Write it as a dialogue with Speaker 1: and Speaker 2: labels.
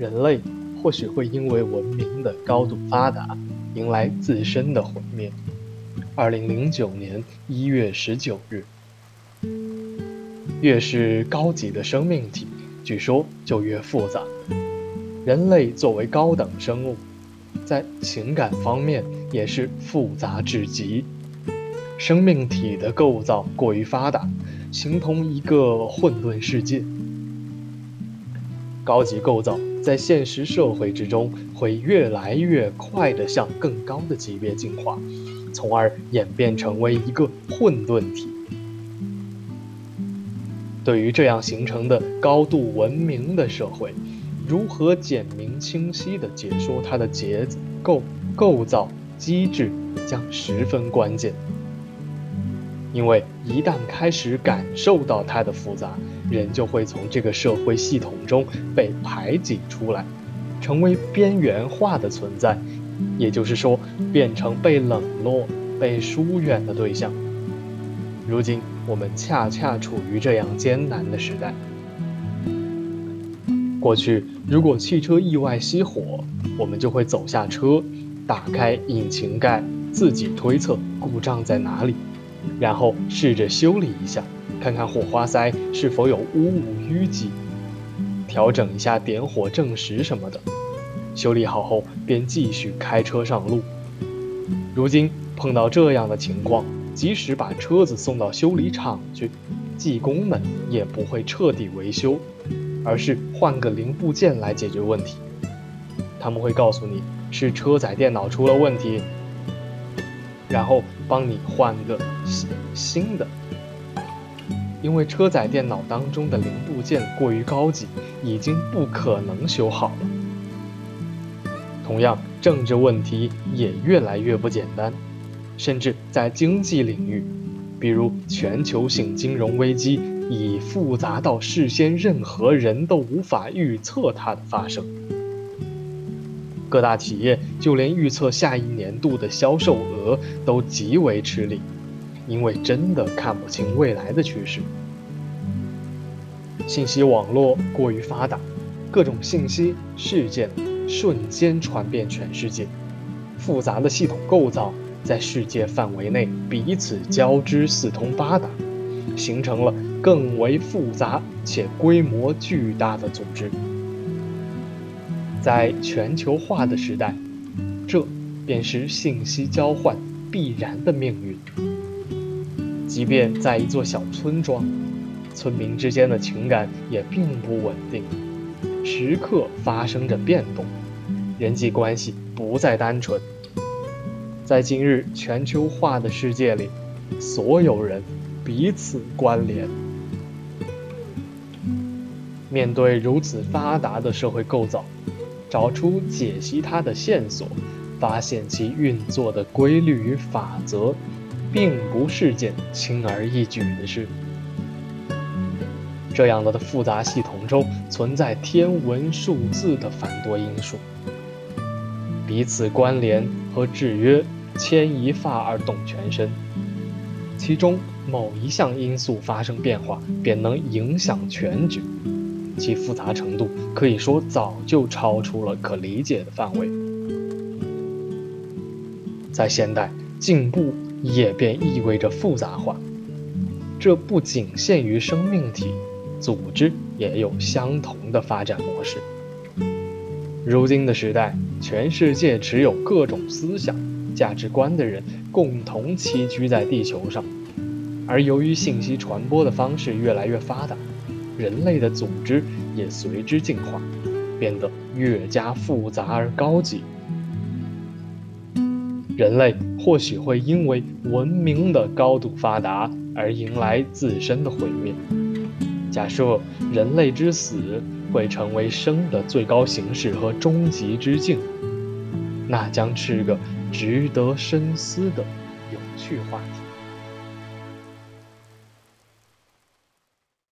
Speaker 1: 人类或许会因为文明的高度发达，迎来自身的毁灭。二零零九年一月十九日，越是高级的生命体，据说就越复杂。人类作为高等生物，在情感方面也是复杂至极。生命体的构造过于发达，形同一个混沌世界。高级构造。在现实社会之中，会越来越快地向更高的级别进化，从而演变成为一个混沌体。对于这样形成的高度文明的社会，如何简明清晰地解说它的结构、构造、机制，将十分关键。因为一旦开始感受到它的复杂，人就会从这个社会系统中被排挤出来，成为边缘化的存在，也就是说，变成被冷落、被疏远的对象。如今，我们恰恰处于这样艰难的时代。过去，如果汽车意外熄火，我们就会走下车，打开引擎盖，自己推测故障在哪里。然后试着修理一下，看看火花塞是否有污物淤积，调整一下点火正时什么的。修理好后便继续开车上路。如今碰到这样的情况，即使把车子送到修理厂去，技工们也不会彻底维修，而是换个零部件来解决问题。他们会告诉你是车载电脑出了问题。然后帮你换个新新的，因为车载电脑当中的零部件过于高级，已经不可能修好了。同样，政治问题也越来越不简单，甚至在经济领域，比如全球性金融危机，已复杂到事先任何人都无法预测它的发生。各大企业就连预测下一年度的销售额都极为吃力，因为真的看不清未来的趋势。信息网络过于发达，各种信息事件瞬间传遍全世界，复杂的系统构造在世界范围内彼此交织四通八达，形成了更为复杂且规模巨大的组织。在全球化的时代，这便是信息交换必然的命运。即便在一座小村庄，村民之间的情感也并不稳定，时刻发生着变动，人际关系不再单纯。在今日全球化的世界里，所有人彼此关联。面对如此发达的社会构造，找出解析它的线索，发现其运作的规律与法则，并不是件轻而易举的事。这样的复杂系统中存在天文数字的繁多因素，彼此关联和制约，牵一发而动全身。其中某一项因素发生变化，便能影响全局。其复杂程度可以说早就超出了可理解的范围。在现代，进步也便意味着复杂化，这不仅限于生命体，组织也有相同的发展模式。如今的时代，全世界持有各种思想、价值观的人共同栖居在地球上，而由于信息传播的方式越来越发达。人类的组织也随之进化，变得越加复杂而高级。人类或许会因为文明的高度发达而迎来自身的毁灭，假设人类之死会成为生的最高形式和终极之境，那将是个值得深思的有趣话题。